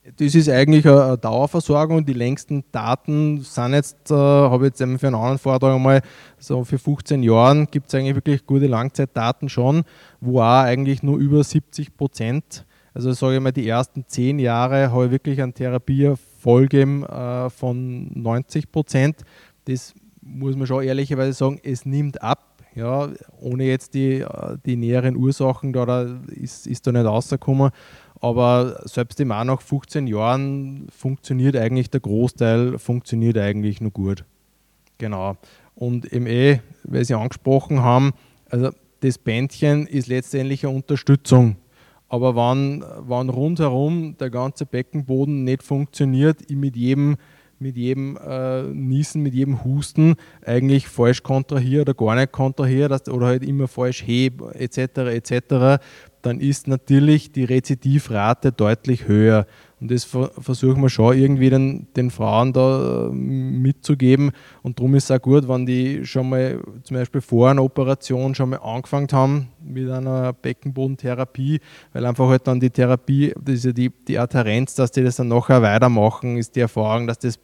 das ist eigentlich eine Dauerversorgung. Die längsten Daten sind jetzt, äh, habe ich jetzt für einen anderen Vortrag einmal, so für 15 Jahren gibt es eigentlich wirklich gute Langzeitdaten schon, wo auch eigentlich nur über 70 Prozent, also sage ich mal, die ersten 10 Jahre habe ich wirklich einen Therapieerfolg äh, von 90 Prozent. Das muss man schon ehrlicherweise sagen, es nimmt ab. Ja, ohne jetzt die, äh, die näheren Ursachen da, da ist, ist da nicht rausgekommen. Aber selbst im auch nach 15 Jahren funktioniert eigentlich der Großteil, funktioniert eigentlich nur gut. Genau. Und im eh, weil Sie angesprochen haben, also das Bändchen ist letztendlich eine Unterstützung. Aber wenn, wenn rundherum der ganze Beckenboden nicht funktioniert, mit jedem, mit jedem äh, Niesen, mit jedem Husten eigentlich falsch kontrahiert oder gar nicht kontrahiert oder halt immer falsch heb etc. etc., dann ist natürlich die Rezidivrate deutlich höher. Und das versuchen wir schon irgendwie den, den Frauen da äh, mitzugeben. Und darum ist es auch gut, wenn die schon mal zum Beispiel vor einer Operation schon mal angefangen haben mit einer Beckenbodentherapie, weil einfach halt dann die Therapie, diese, die, die Adherenz, dass die das dann nachher weitermachen, ist die Erfahrung, dass das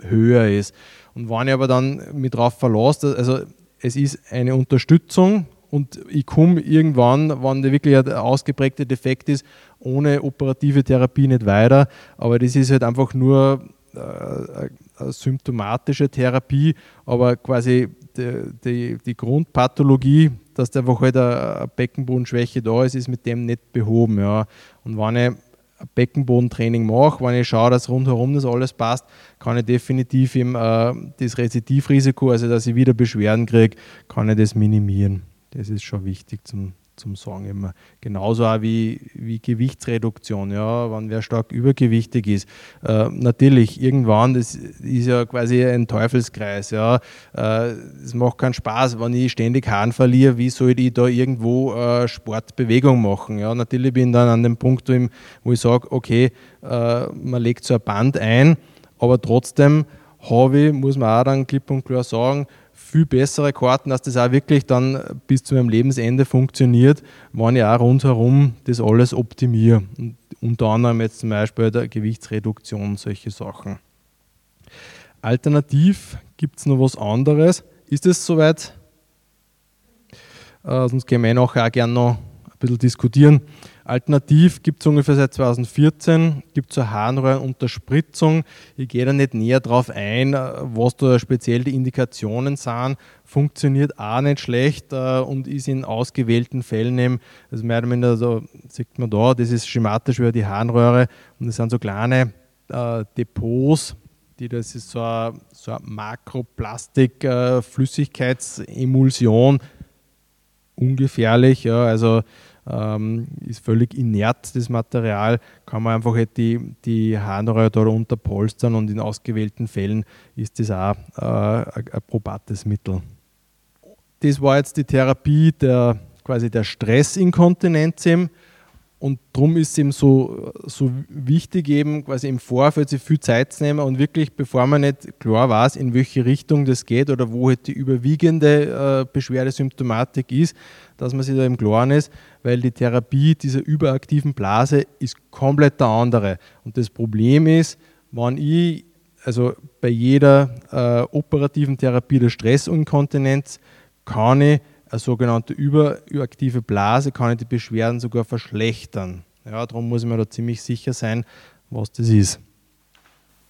höher ist. Und wenn ich aber dann mit drauf verlasse, also es ist eine Unterstützung, und ich komme irgendwann, wenn der wirklich ein ausgeprägter Defekt ist, ohne operative Therapie nicht weiter. Aber das ist halt einfach nur äh, eine symptomatische Therapie, aber quasi die, die, die Grundpathologie, dass da einfach halt eine Beckenbodenschwäche da ist, ist mit dem nicht behoben. Ja. Und wenn ich ein Beckenbodentraining mache, wenn ich schaue, dass rundherum das alles passt, kann ich definitiv im, äh, das Rezidivrisiko, also dass ich wieder Beschwerden kriege, kann ich das minimieren. Das ist schon wichtig zum, zum Sagen immer. Genauso auch wie, wie Gewichtsreduktion, ja, wenn wer stark übergewichtig ist. Äh, natürlich, irgendwann, das ist ja quasi ein Teufelskreis, ja. Äh, es macht keinen Spaß, wenn ich ständig Haaren verliere, wie soll ich da irgendwo äh, Sportbewegung machen? Ja, natürlich bin ich dann an dem Punkt, wo ich sage, okay, äh, man legt so ein Band ein, aber trotzdem habe ich, muss man auch dann klipp und klar sagen, viel bessere Karten, dass das auch wirklich dann bis zu meinem Lebensende funktioniert, wenn ich auch rundherum das alles optimiere. Und unter anderem jetzt zum Beispiel der Gewichtsreduktion, solche Sachen. Alternativ gibt es noch was anderes. ist es soweit. Äh, sonst gehen wir nachher auch gerne noch ein bisschen diskutieren. Alternativ gibt es ungefähr seit 2014 gibt eine Harnröhrenunterspritzung. Ich gehe da nicht näher drauf ein, äh, was da speziell die Indikationen sind. Funktioniert auch nicht schlecht äh, und ist in ausgewählten Fällen eben, also mehr oder minder, so, sieht man da, das ist schematisch wie die Harnröhre und das sind so kleine äh, Depots, die das ist so eine, so eine Makroplastik-Flüssigkeitsemulsion, äh, ungefährlich, ja, also ähm, ist völlig inert, das Material, kann man einfach halt die, die Harnröhre darunter polstern und in ausgewählten Fällen ist das auch äh, ein probates Mittel. Das war jetzt die Therapie der, quasi der Stressinkontinenz eben. Und darum ist es eben so, so wichtig, eben quasi im Vorfeld sich viel Zeit zu nehmen und wirklich, bevor man nicht klar weiß, in welche Richtung das geht oder wo halt die überwiegende äh, Beschwerdesymptomatik ist, dass man sich da im Klaren ist, weil die Therapie dieser überaktiven Blase ist komplett der andere. Und das Problem ist, wenn ich, also bei jeder äh, operativen Therapie der Stressinkontinenz, kann ich eine sogenannte überaktive Blase, kann die Beschwerden sogar verschlechtern. Ja, darum muss ich mir da ziemlich sicher sein, was das ist.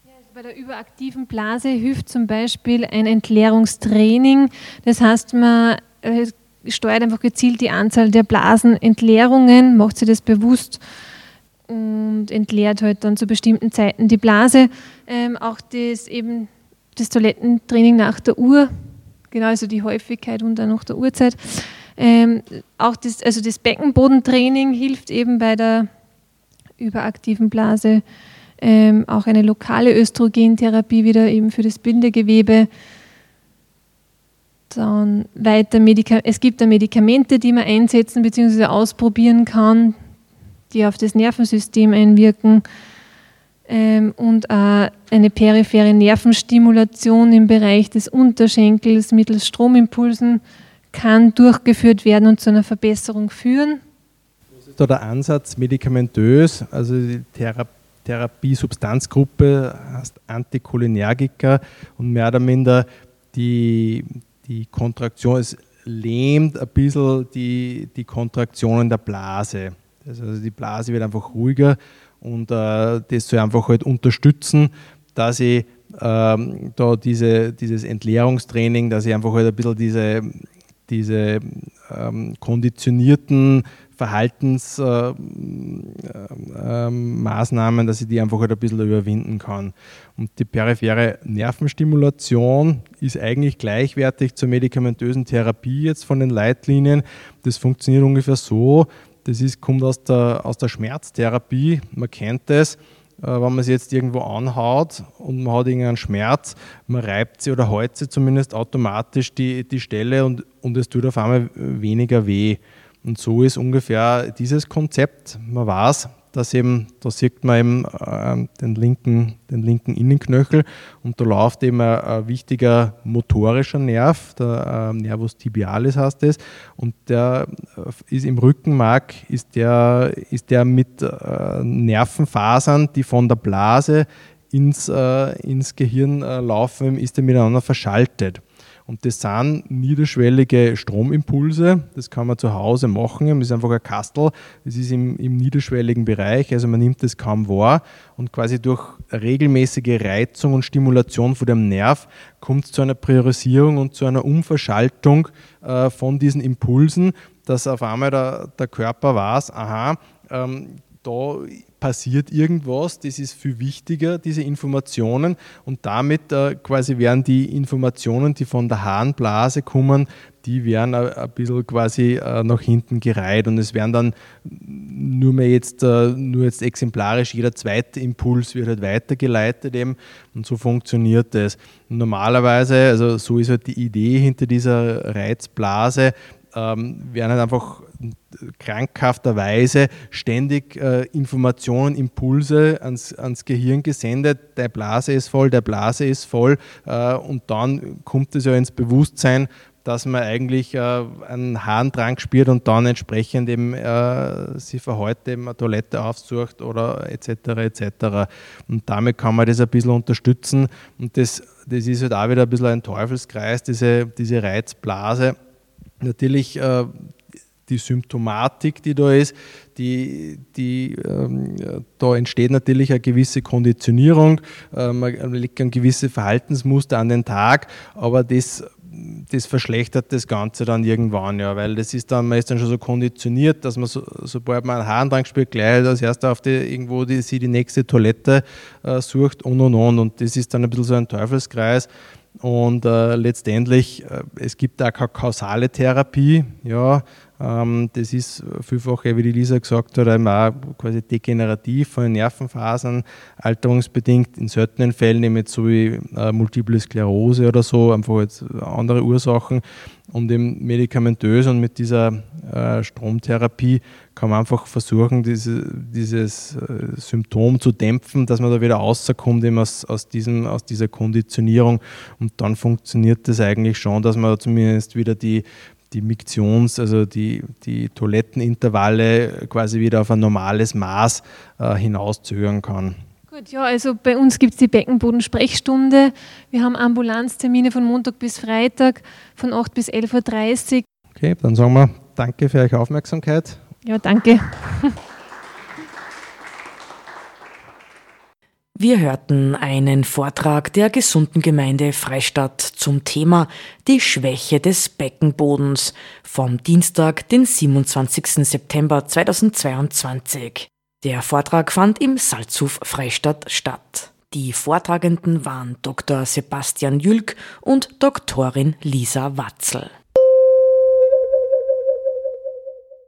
Also bei der überaktiven Blase hilft zum Beispiel ein Entleerungstraining. Das heißt, man äh, steuert einfach gezielt die Anzahl der Blasenentleerungen, macht sich das bewusst und entleert halt dann zu bestimmten Zeiten die Blase. Ähm, auch das eben das Toilettentraining nach der Uhr genau, also die Häufigkeit und dann noch der Uhrzeit. Ähm, auch das, also das Beckenbodentraining hilft eben bei der überaktiven Blase. Ähm, auch eine lokale Östrogentherapie wieder eben für das Bindegewebe. Dann weiter Medika es gibt da Medikamente, die man einsetzen bzw. ausprobieren kann, die auf das Nervensystem einwirken ähm, und äh, eine periphere Nervenstimulation im Bereich des Unterschenkels mittels Stromimpulsen kann durchgeführt werden und zu einer Verbesserung führen. Was ist da der Ansatz medikamentös? Also die Thera Therapie-Substanzgruppe heißt Anticholinergiker und mehr oder minder die, die Kontraktion, es lähmt ein bisschen die, die Kontraktionen der Blase. Also die Blase wird einfach ruhiger und äh, das soll einfach halt unterstützen, dass ich ähm, da diese, dieses Entleerungstraining, dass ich einfach halt ein bisschen diese, diese ähm, konditionierten Verhaltensmaßnahmen, äh, äh, dass ich die einfach halt ein bisschen überwinden kann. Und die periphere Nervenstimulation ist eigentlich gleichwertig zur medikamentösen Therapie jetzt von den Leitlinien. Das funktioniert ungefähr so, das ist, kommt aus der, aus der Schmerztherapie. Man kennt das, äh, wenn man sich jetzt irgendwo anhaut und man hat irgendeinen Schmerz, man reibt sie oder hält sie zumindest automatisch die, die Stelle und, und es tut auf einmal weniger weh. Und so ist ungefähr dieses Konzept. Man weiß, dass eben, da sieht man eben äh, den, linken, den linken Innenknöchel und da läuft eben ein, ein wichtiger motorischer Nerv, der äh, Nervus tibialis heißt es, und der äh, ist im Rückenmark, ist der, ist der mit äh, Nervenfasern, die von der Blase ins, äh, ins Gehirn äh, laufen, ist er miteinander verschaltet. Und das sind niederschwellige Stromimpulse. Das kann man zu Hause machen. Das ist einfach ein Kastel. Das ist im, im niederschwelligen Bereich. Also man nimmt das kaum wahr. Und quasi durch regelmäßige Reizung und Stimulation von dem Nerv kommt es zu einer Priorisierung und zu einer Umverschaltung äh, von diesen Impulsen, dass auf einmal der, der Körper weiß, aha, ähm, da passiert irgendwas, das ist viel wichtiger, diese Informationen. Und damit äh, quasi werden die Informationen, die von der Harnblase kommen, die werden ein, bisschen quasi äh, nach hinten gereiht. Und es werden dann nur mehr jetzt, äh, nur jetzt exemplarisch, jeder zweite Impuls wird halt weitergeleitet eben. Und so funktioniert das. Normalerweise, also so ist halt die Idee hinter dieser Reizblase, ähm, werden halt einfach krankhafterweise ständig äh, Informationen, Impulse ans, ans Gehirn gesendet, der Blase ist voll, der Blase ist voll äh, und dann kommt es ja ins Bewusstsein, dass man eigentlich äh, einen Harndrang spürt und dann entsprechend eben äh, sie für heute eben eine Toilette aufsucht oder etc. etc. Und damit kann man das ein bisschen unterstützen und das das ist halt auch wieder ein bisschen ein Teufelskreis, diese, diese Reizblase. Natürlich äh, die Symptomatik, die da ist, die, die, ähm, da entsteht natürlich eine gewisse Konditionierung, äh, man legt ein gewisse Verhaltensmuster an den Tag, aber das das verschlechtert das Ganze dann irgendwann, ja, weil das ist dann, man ist dann schon so konditioniert, dass man so, sobald man einen Haarendrang spürt, gleich als erster auf die, irgendwo die, sie die nächste Toilette äh, sucht und und und. Und das ist dann ein bisschen so ein Teufelskreis und äh, letztendlich, äh, es gibt auch keine kausale Therapie, ja, ähm, das ist vielfach, wie die Lisa gesagt hat, auch quasi degenerativ von den Nervenfasern, alterungsbedingt, in seltenen Fällen eben jetzt so wie äh, Multiple Sklerose oder so, einfach jetzt andere Ursachen. Und eben medikamentös und mit dieser äh, Stromtherapie kann man einfach versuchen, diese, dieses äh, Symptom zu dämpfen, dass man da wieder rauskommt eben aus, aus, diesem, aus dieser Konditionierung. Und dann funktioniert das eigentlich schon, dass man zumindest wieder die die Miktions-, also die, die Toilettenintervalle quasi wieder auf ein normales Maß äh, hinauszögern kann. Gut, ja, also bei uns gibt es die Beckenboden-Sprechstunde. Wir haben Ambulanztermine von Montag bis Freitag von 8 bis 11.30 Uhr. Okay, dann sagen wir danke für eure Aufmerksamkeit. Ja, danke. Wir hörten einen Vortrag der gesunden Gemeinde Freistadt zum Thema Die Schwäche des Beckenbodens vom Dienstag, den 27. September 2022. Der Vortrag fand im Salzhof Freistadt statt. Die Vortragenden waren Dr. Sebastian Jülk und Doktorin Lisa Watzel.